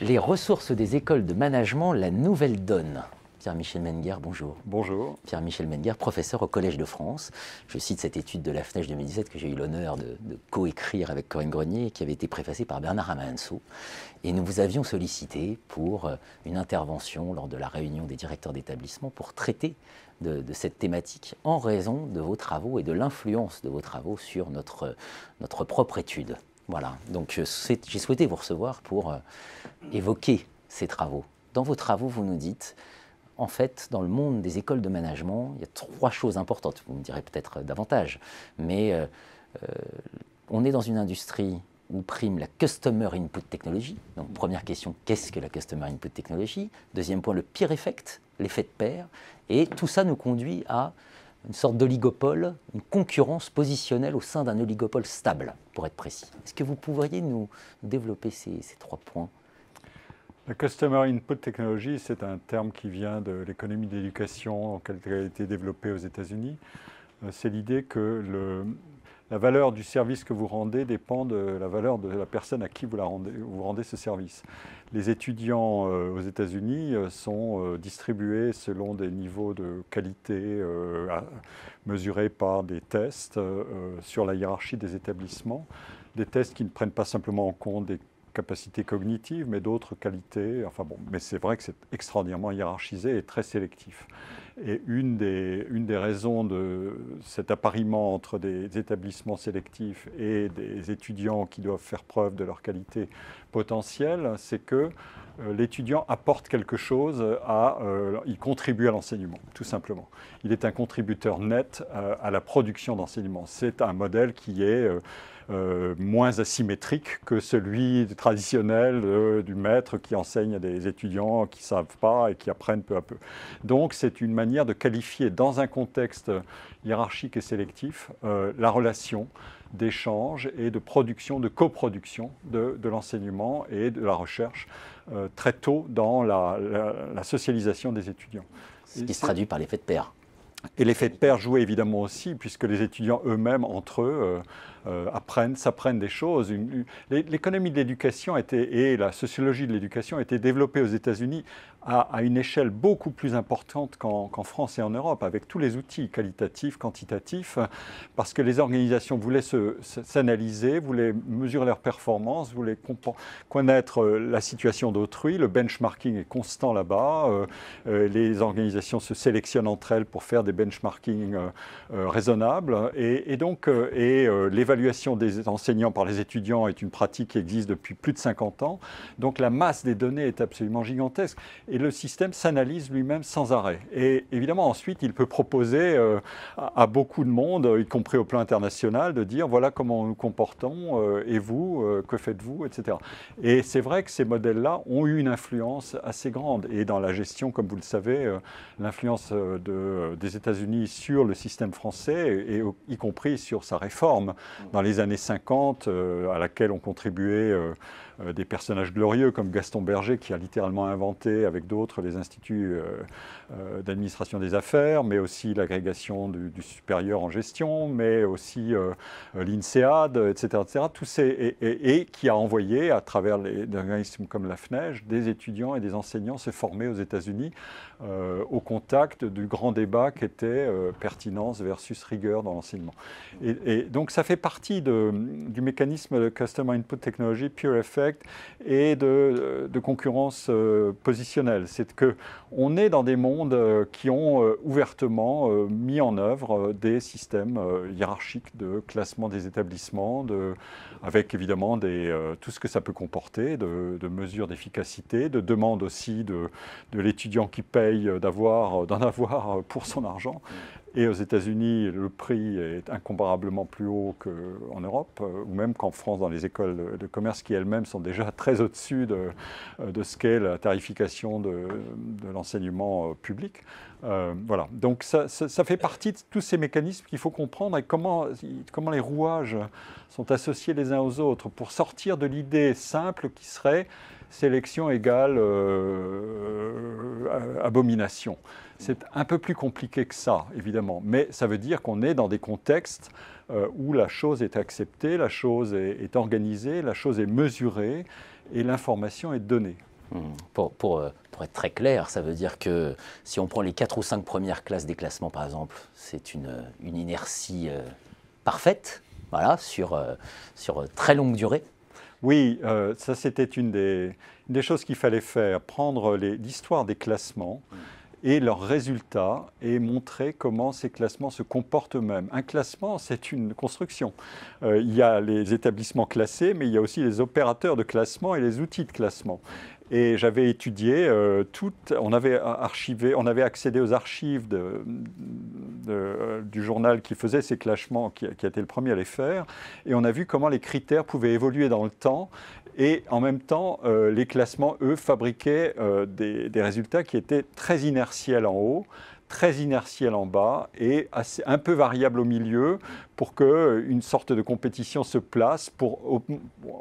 Les ressources des écoles de management, la nouvelle donne. Pierre-Michel Menguer, bonjour. Bonjour. Pierre-Michel Menguer, professeur au Collège de France. Je cite cette étude de la FNEJ 2017 que j'ai eu l'honneur de, coécrire avec Corinne Grenier, qui avait été préfacée par Bernard Amansou. Et nous vous avions sollicité pour euh, une intervention lors de la réunion des directeurs d'établissement pour traiter de, de, cette thématique en raison de vos travaux et de l'influence de vos travaux sur notre, notre propre étude. Voilà, donc euh, j'ai souhaité vous recevoir pour euh, évoquer ces travaux. Dans vos travaux, vous nous dites, en fait, dans le monde des écoles de management, il y a trois choses importantes. Vous me direz peut-être davantage, mais euh, on est dans une industrie où prime la Customer Input Technology. Donc, première question, qu'est-ce que la Customer Input Technology? Deuxième point, le peer effect, l'effet de pair. Et tout ça nous conduit à une sorte d'oligopole, une concurrence positionnelle au sein d'un oligopole stable, pour être précis. Est-ce que vous pourriez nous développer ces, trois points? La Customer Input Technology, c'est un terme qui vient de l'économie de l'éducation, qui a été développé aux États-Unis. Euh, c'est l'idée que la valeur du service que vous rendez dépend de la valeur de la personne à qui vous, rendez, ce service. Les étudiants euh, aux États-Unis euh, sont distribués selon des niveaux de qualité mesurés par des tests sur la hiérarchie des établissements, des tests qui ne prennent pas simplement en compte des capacités cognitives, mais d'autres qualités. Enfin bon, mais c'est vrai que c'est extraordinairement hiérarchisé et très sélectif. Et une des, une des raisons de cet appariement entre des établissements sélectifs et des étudiants qui doivent faire preuve de leur qualité potentielle, c'est que euh, l'étudiant apporte quelque chose à, euh, il contribue à l'enseignement, tout simplement. Il est un contributeur net euh, à la production d'enseignement. C'est un modèle qui est moins asymétrique que celui traditionnel euh, du maître qui enseigne à des étudiants qui ne savent pas et qui apprennent peu à peu. Donc c'est une manière de qualifier dans un contexte hiérarchique et sélectif euh, la relation d'échange et de production, de coproduction de, de l'enseignement et de la recherche très tôt dans la, la, socialisation des étudiants. Ce qui se traduit par l'effet de pair. Et l'effet de pair joue évidemment aussi, puisque les étudiants eux-mêmes, entre eux, euh, apprennent, s'apprennent des choses. L'économie de l'éducation et la sociologie de l'éducation étaient développées aux États-Unis à, une échelle beaucoup plus importante qu'en France et en Europe, avec tous les outils qualitatifs, quantitatifs, parce que les organisations voulaient s'analyser, voulaient mesurer leurs performances, voulaient connaître euh, la situation d'autrui. Le benchmarking est constant là-bas. Euh, euh, les organisations se sélectionnent entre elles pour faire des benchmarkings raisonnables. Et, donc, et des enseignants par les étudiants est une pratique qui existe depuis plus de 50 ans. Donc la masse des données est absolument gigantesque et le système s'analyse lui-même sans arrêt. Et évidemment, ensuite, il peut proposer euh, à, beaucoup de monde, y compris au plan international, de dire voilà comment nous comportons, euh, et vous, euh, que faites-vous, etc. Et c'est vrai que ces modèles-là ont eu une influence assez grande. Et dans la gestion, comme vous le savez, l'influence de, des États-Unis sur le système français, et, y compris sur sa réforme dans les années 50, à laquelle ont contribué euh, des personnages glorieux comme Gaston Berger qui a littéralement inventé avec d'autres les instituts euh, euh, d'administration des affaires, mais aussi l'agrégation du, supérieur en gestion, mais aussi l'INSEAD, etc., etc. Tous ces, et, qui a envoyé à travers les, organismes comme la FNEJ des étudiants et des enseignants se former aux États-Unis au contact du grand débat qui était pertinence versus rigueur dans l'enseignement. Et, donc ça fait partie de, du mécanisme de Customer Input Technology, Pure Effect, et de, concurrence euh, positionnelle. C'est qu'on est dans des mondes euh, qui ont euh, ouvertement mis en œuvre des systèmes hiérarchiques de classement des établissements, de, avec évidemment des, tout ce que ça peut comporter, de, mesures d'efficacité, de demandes aussi de, de l'étudiant qui paye d'avoir, d'en avoir pour son argent. Et aux États-Unis, le prix est incomparablement plus haut qu'en Europe, euh, ou même qu'en France, dans les écoles de commerce qui elles-mêmes sont déjà très au-dessus de, euh, de, ce qu'est la tarification de, l'enseignement euh, public. voilà. Donc ça, ça, fait partie de tous ces mécanismes qu'il faut comprendre et comment, comment les rouages sont associés les uns aux autres pour sortir de l'idée simple qui serait sélection égale abomination. C'est un peu plus compliqué que ça, évidemment, mais ça veut dire qu'on est dans des contextes où la chose est acceptée, la chose est, organisée, la chose est mesurée et l'information est donnée. Hmm. Pour, pour, pour, être très clair, ça veut dire que si on prend les quatre ou cinq premières classes des classements, par exemple, c'est une, une, inertie parfaite, voilà, sur, sur très longue durée. Oui, euh, ça c'était une des, des choses qu'il fallait faire, prendre l'histoire des classements et leurs résultats et montrer comment ces classements se comportent eux-mêmes. Un classement, c'est une construction. Euh, il y a les établissements classés, mais il y a aussi les opérateurs de classement et les outils de classement. Et j'avais étudié euh, tout, on avait archivé, on avait accédé aux archives du journal qui faisait ces classements, qui, qui, a été le premier à les faire, et on a vu comment les critères pouvaient évoluer dans le temps. Et en même temps, euh, les classements, eux, fabriquaient euh, des, résultats qui étaient très inertiels en haut, très inertiel en bas et assez, un peu variable au milieu pour qu'une sorte de compétition se place pour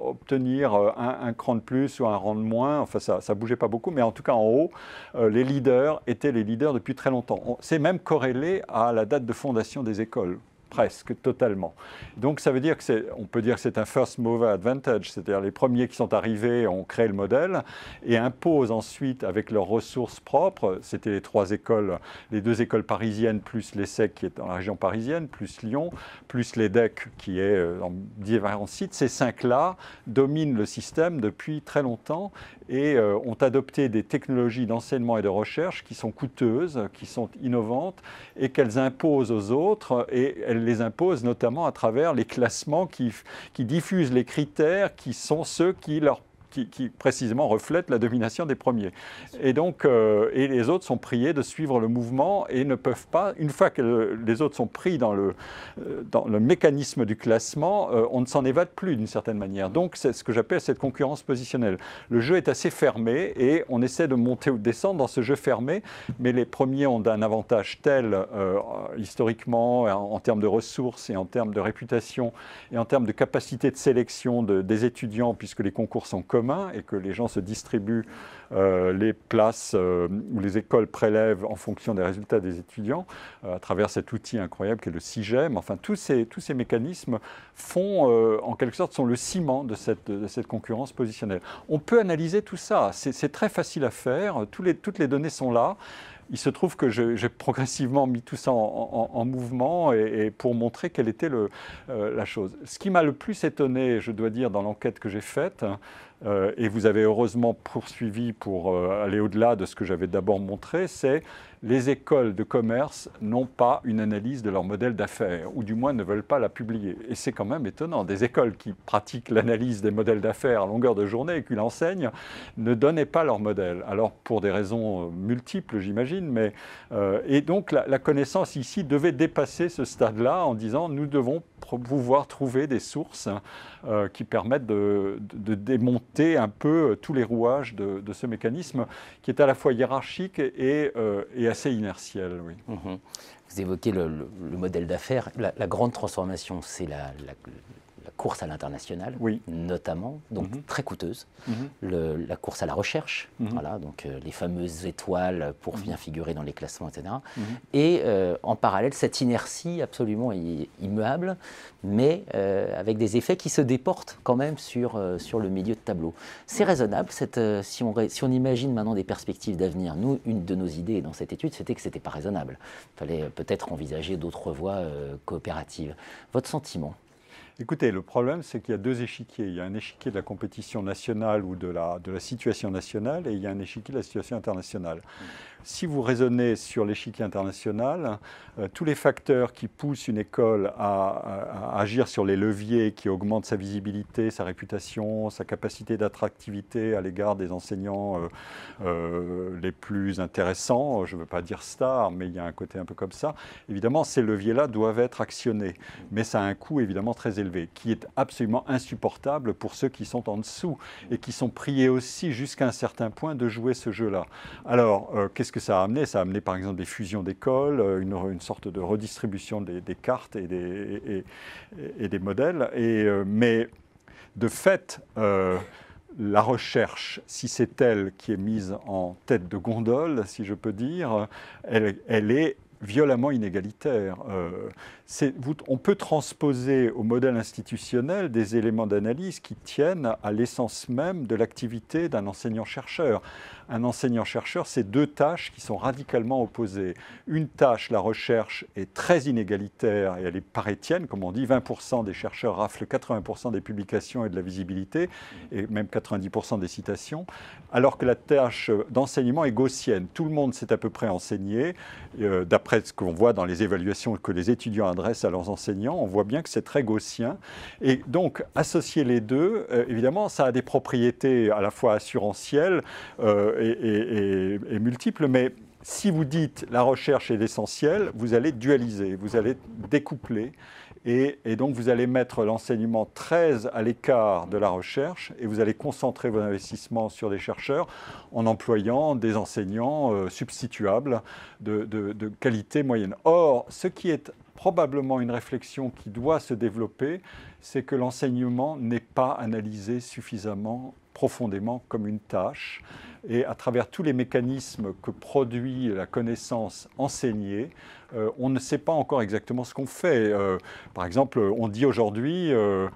obtenir euh, un, cran de plus ou un rang de moins. Enfin, ça ne bougeait pas beaucoup, mais en tout cas en haut, euh, les leaders étaient les leaders depuis très longtemps. C'est même corrélé à la date de fondation des écoles presque totalement. Donc ça veut dire que c'est, on peut dire que c'est un first mover advantage, c'est-à-dire les premiers qui sont arrivés ont créé le modèle et imposent ensuite avec leurs ressources propres, c'était les trois écoles, les deux écoles parisiennes plus l'ESSEC qui est dans la région parisienne, plus Lyon, plus l'EDEC qui est euh, dans différents sites, ces cinq-là dominent le système depuis très longtemps et euh, ont adopté des technologies d'enseignement et de recherche qui sont coûteuses, qui sont innovantes et qu'elles imposent aux autres et elles les imposent notamment à travers les classements qui, qui diffusent les critères qui sont ceux qui leur qui, précisément reflète la domination des premiers. Et donc, euh, et les autres sont priés de suivre le mouvement et ne peuvent pas, une fois que les autres sont pris dans le, euh, dans le mécanisme du classement, euh, on ne s'en évade plus d'une certaine manière. Donc, c'est ce que j'appelle cette concurrence positionnelle. Le jeu est assez fermé et on essaie de monter ou de descendre dans ce jeu fermé, mais les premiers ont un avantage tel, historiquement, en, termes de ressources et en termes de réputation et en termes de capacité de sélection des étudiants, puisque les concours sont communs et que les gens se distribuent euh, les places euh, où les écoles prélèvent en fonction des résultats des étudiants euh, à travers cet outil incroyable qui est le CIGEM. Enfin, tous ces, tous ces mécanismes font, en quelque sorte, sont le ciment de cette, de cette concurrence positionnelle. On peut analyser tout ça. C'est très facile à faire. Tous les, toutes les données sont là il se trouve que j'ai progressivement mis tout ça en, mouvement et, pour montrer quelle était le, la chose. Ce qui m'a le plus étonné, je dois dire, dans l'enquête que j'ai faite, euh, et vous avez heureusement poursuivi pour euh, aller au-delà de ce que j'avais d'abord montré, c'est les écoles de commerce n'ont pas une analyse de leur modèle d'affaires, ou du moins ne veulent pas la publier. Et c'est quand même étonnant. Des écoles qui pratiquent l'analyse des modèles d'affaires à longueur de journée et qui l'enseignent ne donnaient pas leur modèle. Alors pour des raisons euh, multiples, j'imagine, mais et donc la, connaissance ici devait dépasser ce stade-là en disant nous devons pouvoir trouver des sources euh, qui permettent de, démonter un peu tous les rouages de, ce mécanisme qui est à la fois hiérarchique et, euh, assez inertiel. Oui. Mhm. Vous évoquez le, modèle d'affaires. La, grande transformation, c'est la, course à l'international, oui. notamment, donc mhm. très coûteuse. Mhm. la course à la recherche, mhm. voilà, donc euh, les fameuses étoiles pour bien figurer dans les classements, etc. Et euh, en parallèle, cette inertie absolument immuable, mais euh, avec des effets qui se déportent quand même sur, sur le milieu de tableau. C'est raisonnable, cette, si, on, si on imagine maintenant des perspectives d'avenir, nous, une de nos idées dans cette étude, c'était que ce n'était pas raisonnable. Il fallait peut-être envisager d'autres voies coopératives. Votre sentiment? Écoutez, le problème, c'est qu'il y a deux échiquiers. Il y a un échiquier de la compétition nationale ou de la, de la situation nationale et il y a un échiquier de la situation internationale. Si vous raisonnez sur l'échiquier international, euh, tous les facteurs qui poussent une école à, agir sur les leviers qui augmentent sa visibilité, sa réputation, sa capacité d'attractivité à l'égard des enseignants euh, euh, les plus intéressants, je ne veux pas dire stars, mais il y a un côté un peu comme ça, évidemment, ces leviers-là doivent être actionnés. Mais ça a un coût évidemment très élevé, qui est absolument insupportable pour ceux qui sont en dessous et qui sont priés aussi jusqu'à un certain point de jouer ce jeu-là. Alors, qu'est-ce que ça a amené Ça a amené par exemple des fusions d'écoles, euh, une, une, sorte de redistribution des, cartes et des, et, des modèles. Et, euh, mais de fait, euh, la recherche, si c'est elle qui est mise en tête de gondole, si je peux dire, elle, elle est violemment inégalitaire. Euh, on peut transposer au modèle institutionnel des éléments d'analyse qui tiennent à l'essence même de l'activité d'un enseignant-chercheur. Un enseignant-chercheur, c'est deux tâches qui sont radicalement opposées. Une tâche, la recherche, est très inégalitaire et elle est parétienne, comme on dit, 20% des chercheurs raflent 80% des publications et de la visibilité, et même 90% des citations, alors que la tâche d'enseignement est gaussienne. Tout le monde sait à peu près enseigner, euh, d'après ce qu'on voit dans les évaluations que les étudiants adressent à leurs enseignants, on voit bien que c'est très gaussien. Et donc, associer les deux, euh, évidemment, ça a des propriétés à la fois assurantielles euh, et, multiples, mais si vous dites la recherche est l'essentiel, vous allez dualiser, vous allez découpler. Et, donc vous allez mettre l'enseignement très à l'écart de la recherche et vous allez concentrer vos investissements sur des chercheurs en employant des enseignants euh, substituables de, qualité moyenne. Or, ce qui est probablement une réflexion qui doit se développer, c'est que l'enseignement n'est pas analysé suffisamment profondément comme une tâche. Et à travers tous les mécanismes que produit la connaissance enseignée, euh, on ne sait pas encore exactement ce qu'on fait. Euh, par exemple, on dit aujourd'hui, euh,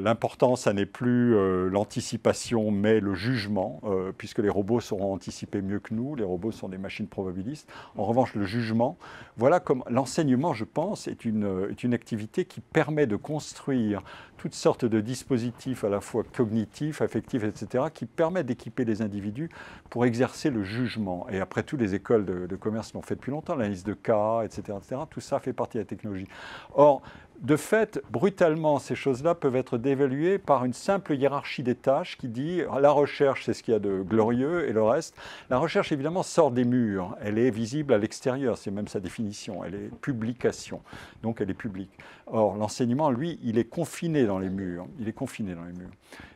l'important, ça n'est plus l'anticipation, mais le jugement, puisque les robots sauront anticiper mieux que nous. Les robots sont des machines probabilistes. En revanche, le jugement, voilà comme l'enseignement, je pense, est une, est une activité qui permet de construire toutes sortes de dispositifs à la fois cognitifs, affectifs, etc., qui permettent d'équiper les individus pour exercer le jugement. Et après tout, les écoles de, commerce l'ont fait depuis longtemps, l'analyse de cas, etc., etc. Tout ça fait partie de la technologie. Or, de fait, brutalement, ces choses-là peuvent être dévaluées par une simple hiérarchie des tâches qui dit la recherche, c'est ce qu'il y a de glorieux, et le reste. La recherche, évidemment, sort des murs. Elle est visible à l'extérieur, c'est même sa définition. Elle est publication, donc elle est publique. Or, l'enseignement, lui, il est confiné dans les murs. Il est confiné dans les murs.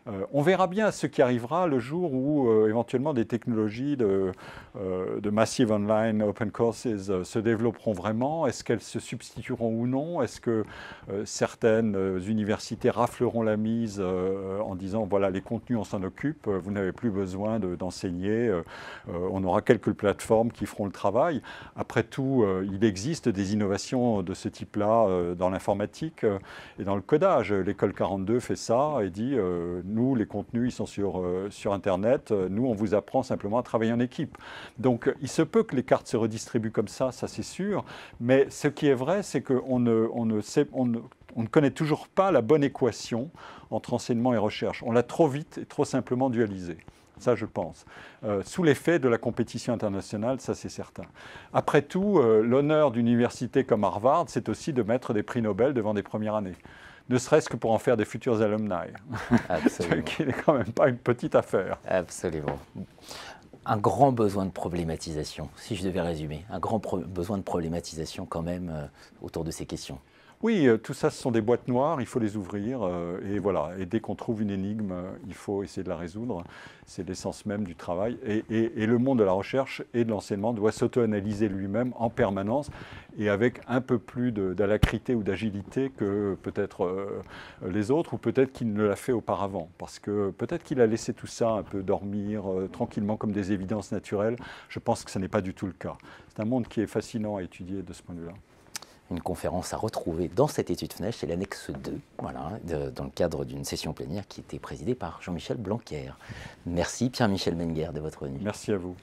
Euh, on verra bien ce qui arrivera le jour où, euh, éventuellement, des technologies de, euh, de Massive Online Open Courses se développeront vraiment. Est-ce qu'elles se substitueront ou non? Est-ce que certaines euh, universités rafleront la mise euh, en disant voilà, les contenus, on s'en occupe, vous n'avez plus besoin d'enseigner, on aura quelques plateformes qui feront le travail. Après tout, il existe des innovations de ce type-là dans l'informatique et dans le codage. L'école 42 fait ça et dit nous, les contenus, ils sont sur, sur Internet, nous, on vous apprend simplement à travailler en équipe. Donc, il se peut que les cartes se redistribuent comme ça, ça c'est sûr, mais ce qui est vrai, c'est qu'on ne, on ne, sait, on on ne connaît toujours pas la bonne équation entre enseignement et recherche. On l'a trop vite et trop simplement dualisé. Ça, je pense. Euh, sous l'effet de la compétition internationale, ça c'est certain. Après tout, euh, l'honneur d'une université comme Harvard, c'est aussi de mettre des prix Nobel devant des premières années. Ne serait-ce que pour en faire des futurs alumni. Absolument. qui n'est quand même pas une petite affaire. Absolument. Un grand besoin de problématisation, si je devais résumer. Un grand besoin de problématisation quand même euh, autour de ces questions. Oui, euh, tout ça, ce sont des boîtes noires, il faut les ouvrir. Euh, et voilà, et dès qu'on trouve une énigme, euh, il faut essayer de la résoudre. C'est l'essence même du travail. Et, le monde de la recherche et de l'enseignement doit s'auto-analyser lui-même en permanence et avec un peu plus d'alacrité ou d'agilité que peut-être les autres, ou peut-être qu'il ne l'a fait auparavant. Parce que peut-être qu'il a laissé tout ça un peu dormir tranquillement comme des évidences naturelles. Je pense que ce n'est pas du tout le cas. C'est un monde qui est fascinant à étudier de ce point de vue-là une conférence à retrouver dans cette étude FNESH, c'est l'annexe 2, voilà, dans le cadre d'une session plénière qui était présidée par Jean-Michel Blanquer. Merci Pierre-Michel Menguer de votre venue. Merci à vous.